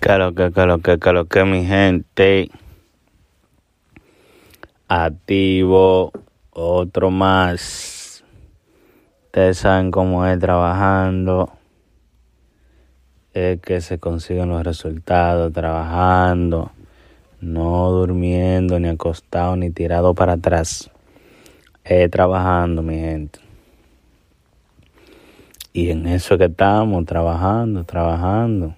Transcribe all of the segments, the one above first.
Claro que, claro que, claro que mi gente. Activo, otro más. Ustedes saben cómo es trabajando. Es que se consiguen los resultados trabajando. No durmiendo, ni acostado, ni tirado para atrás. Es trabajando, mi gente. Y en eso que estamos, trabajando, trabajando.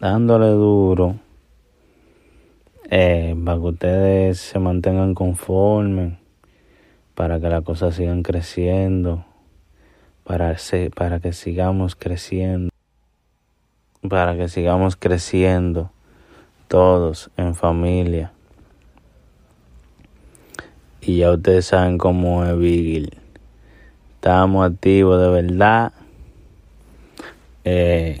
Dándole duro eh, para que ustedes se mantengan conformes, para que las cosas sigan creciendo, para, que sigamos creciendo, para que sigamos creciendo todos en familia. Y ya ustedes saben cómo es Vigil. Estamos activos de verdad. Eh,